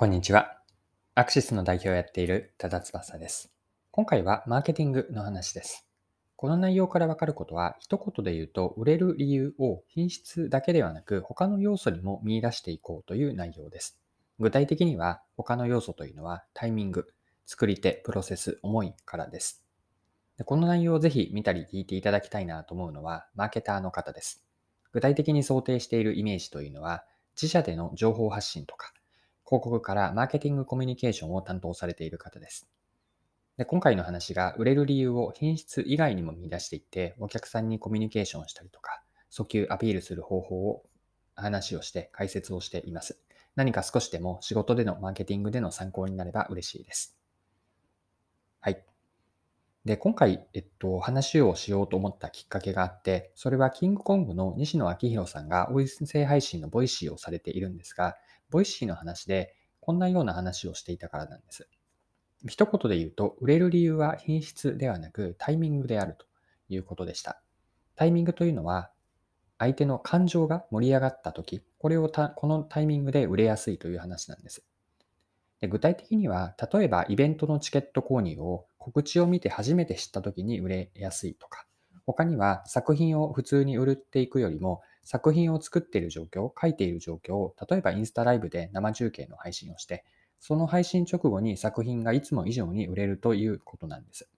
こんにちは。アクシスの代表をやっている多田翼です。今回はマーケティングの話です。この内容からわかることは、一言で言うと、売れる理由を品質だけではなく、他の要素にも見出していこうという内容です。具体的には、他の要素というのは、タイミング、作り手、プロセス、思いからです。でこの内容をぜひ見たり聞いていただきたいなと思うのは、マーケターの方です。具体的に想定しているイメージというのは、自社での情報発信とか、広告からマーケティングコミュニケーションを担当されている方です。で今回の話が売れる理由を品質以外にも見出していって、お客さんにコミュニケーションしたりとか、訴求アピールする方法を話をして解説をしています。何か少しでも仕事でのマーケティングでの参考になれば嬉しいです。はい。で、今回、えっと、話をしようと思ったきっかけがあって、それはキングコングの西野亮廣さんが音声配信の Voicy をされているんですが、Voicy の話でこんなような話をしていたからなんです。一言で言うと、売れる理由は品質ではなくタイミングであるということでした。タイミングというのは、相手の感情が盛り上がった時、これをたこのタイミングで売れやすいという話なんです。で具体的には、例えばイベントのチケット購入を告知を見て初めて知った時に売れやすいとか、他には作品を普通に売っていくよりも作品を作っている状況、書いている状況を、例えばインスタライブで生中継の配信をして、その配信直後に作品がいつも以上に売れるということなんです。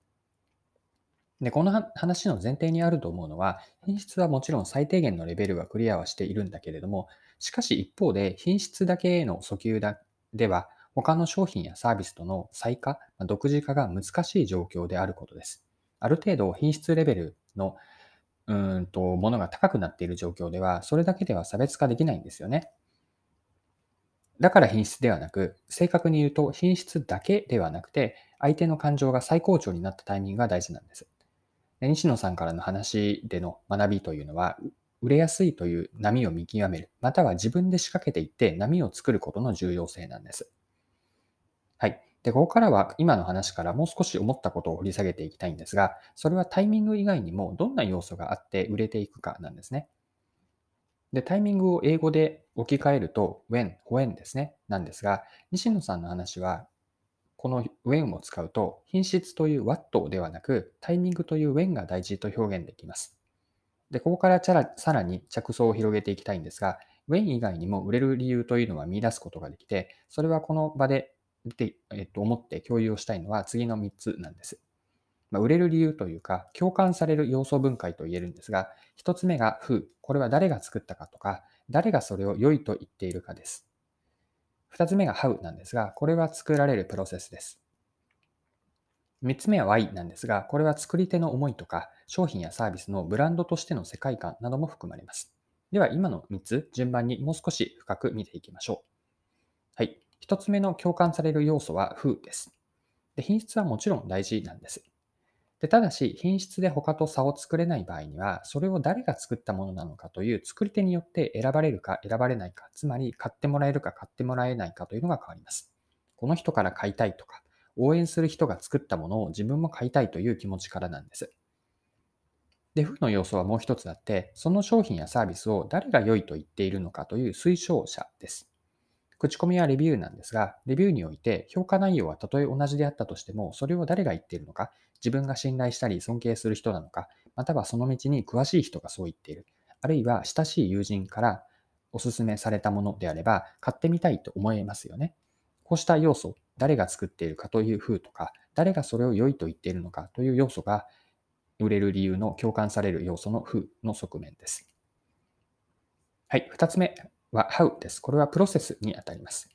で、この話の前提にあると思うのは、品質はもちろん最低限のレベルはクリアはしているんだけれども、しかし一方で品質だけへの訴求だでは、他の商品やサービスとの差異化、独自化が難しい状況であることです。ある程度品質レベルのうんと、ものが高くなっている状況では、それだけでは差別化できないんですよね。だから品質ではなく、正確に言うと品質だけではなくて、相手の感情が最高潮になったタイミングが大事なんです。で西野さんからの話での学びというのは、売れやすいという波を見極める、または自分で仕掛けていって波を作ることの重要性なんです。はい。で、ここからは今の話からもう少し思ったことを掘り下げていきたいんですが、それはタイミング以外にもどんな要素があって売れていくかなんですね。で、タイミングを英語で置き換えると when, when ですね、なんですが、西野さんの話は、この when を使うと、品質という what ではなく、タイミングという when が大事と表現できます。で、ここからさらに着想を広げていきたいんですが、when 以外にも売れる理由というのは見出すことができて、それはこの場でで、えっと、思って共有をしたいのは次の3つなんです。まあ、売れる理由というか、共感される要素分解と言えるんですが、1つ目が Who。これは誰が作ったかとか、誰がそれを良いと言っているかです。2つ目が How なんですが、これは作られるプロセスです。3つ目は Why なんですが、これは作り手の思いとか、商品やサービスのブランドとしての世界観なども含まれます。では、今の3つ、順番にもう少し深く見ていきましょう。はい。一つ目の共感される要素は Who です。で品質はもちろん大事なんです。でただし、品質で他と差を作れない場合には、それを誰が作ったものなのかという作り手によって選ばれるか選ばれないか、つまり買ってもらえるか買ってもらえないかというのが変わります。この人から買いたいとか、応援する人が作ったものを自分も買いたいという気持ちからなんです。で、負の要素はもう一つあって、その商品やサービスを誰が良いと言っているのかという推奨者です。口コミはレビューなんですが、レビューにおいて評価内容はたとえ同じであったとしても、それを誰が言っているのか、自分が信頼したり尊敬する人なのか、またはその道に詳しい人がそう言っている、あるいは親しい友人からおすすめされたものであれば、買ってみたいと思えますよね。こうした要素、誰が作っているかという風とか、誰がそれを良いと言っているのかという要素が、売れる理由の共感される要素の風の側面です。はい、2つ目、は How です。これはプロセスにあたります。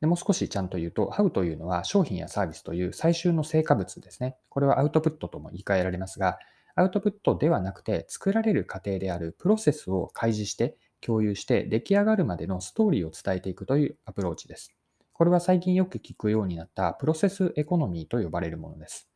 でもう少しちゃんと言うと、How というのは商品やサービスという最終の成果物ですね。これはアウトプットとも言い換えられますが、アウトプットではなくて作られる過程であるプロセスを開示して共有して出来上がるまでのストーリーを伝えていくというアプローチです。これは最近よく聞くようになったプロセスエコノミーと呼ばれるものです。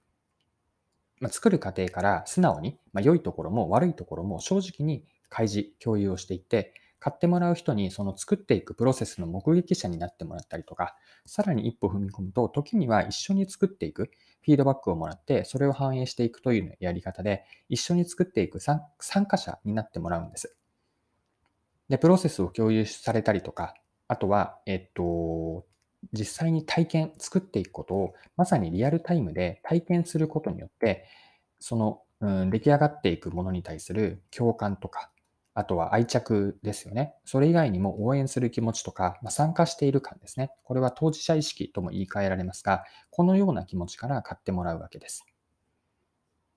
まあ、作る過程から素直に、まあ、良いところも悪いところも正直に開示、共有をしていって、買ってもらう人にその作っていくプロセスの目撃者になってもらったりとか、さらに一歩踏み込むと、時には一緒に作っていく、フィードバックをもらって、それを反映していくというやり方で、一緒に作っていく参加者になってもらうんです。で、プロセスを共有されたりとか、あとは、えっと、実際に体験、作っていくことを、まさにリアルタイムで体験することによって、その、うん、出来上がっていくものに対する共感とか、あとは愛着ですよね。それ以外にも応援する気持ちとか、まあ、参加している感ですね。これは当事者意識とも言い換えられますが、このような気持ちから買ってもらうわけです。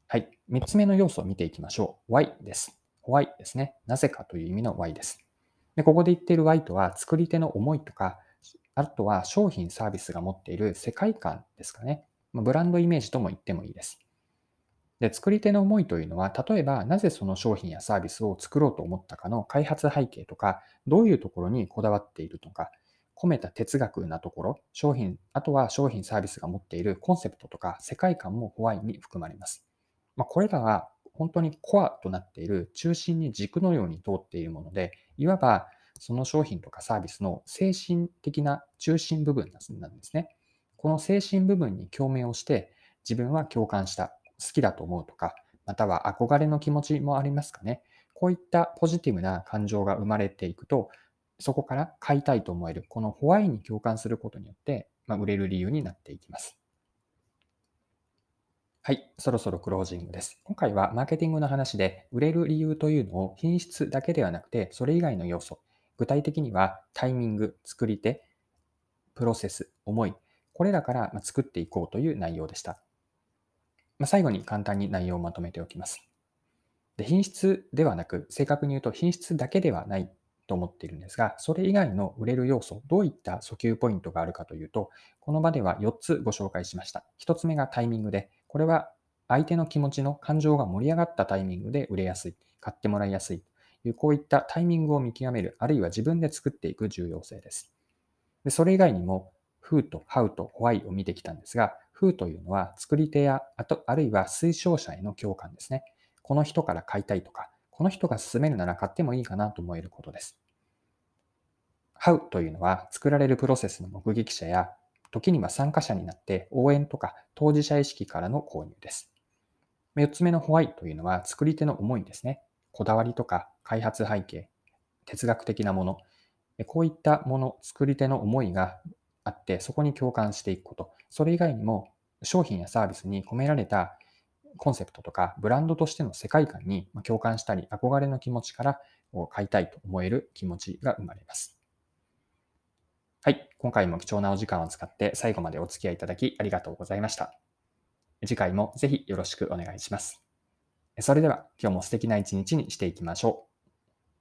はい。3つ目の要素を見ていきましょう。Y です。Why ですね。なぜかという意味の Y です。でここで言っている Y とは、作り手の思いとか、あとは商品サービスが持っている世界観ですかね。まブランドイメージとも言ってもいいです。で、作り手の思いというのは、例えばなぜその商品やサービスを作ろうと思ったかの開発背景とか、どういうところにこだわっているとか、込めた哲学なところ、商品、あとは商品サービスが持っているコンセプトとか世界観もホワイに含まれます。まあ、これらは本当にコアとなっている中心に軸のように通っているもので、いわばその商品とかサービスの精神的な中心部分なんですね。この精神部分に共鳴をして自分は共感した。好きだと思うとか、または憧れの気持ちもありますかね。こういったポジティブな感情が生まれていくと、そこから買いたいと思える、このホワイに共感することによって、まあ、売れる理由になっていきます。はい、そろそろクロージングです。今回はマーケティングの話で、売れる理由というのを品質だけではなくて、それ以外の要素、具体的にはタイミング、作り手、プロセス、思い、これらから作っていこうという内容でした。まあ、最後に簡単に内容をまとめておきます。で品質ではなく、正確に言うと品質だけではないと思っているんですが、それ以外の売れる要素、どういった訴求ポイントがあるかというと、この場では4つご紹介しました。1つ目がタイミングで、これは相手の気持ちの感情が盛り上がったタイミングで売れやすい、買ってもらいやすいという、こういったタイミングを見極める、あるいは自分で作っていく重要性です。でそれ以外にも、who と how と why を見てきたんですが、風というのは作り手や、あとあるいは推奨者への共感ですね。この人から買いたいとか、この人が勧めるなら買ってもいいかなと思えることです。How というのは作られるプロセスの目撃者や、時には参加者になって応援とか当事者意識からの購入です。4つ目の Why というのは作り手の思いですね。こだわりとか開発背景、哲学的なもの、こういったもの、作り手の思いがあって、そこに共感していくこと。それ以外にも、商品やサービスに込められたコンセプトとか、ブランドとしての世界観に共感したり、憧れの気持ちから買いたいと思える気持ちが生まれます。はい。今回も貴重なお時間を使って最後までお付き合いいただきありがとうございました。次回もぜひよろしくお願いします。それでは今日も素敵な一日にしていきましょう。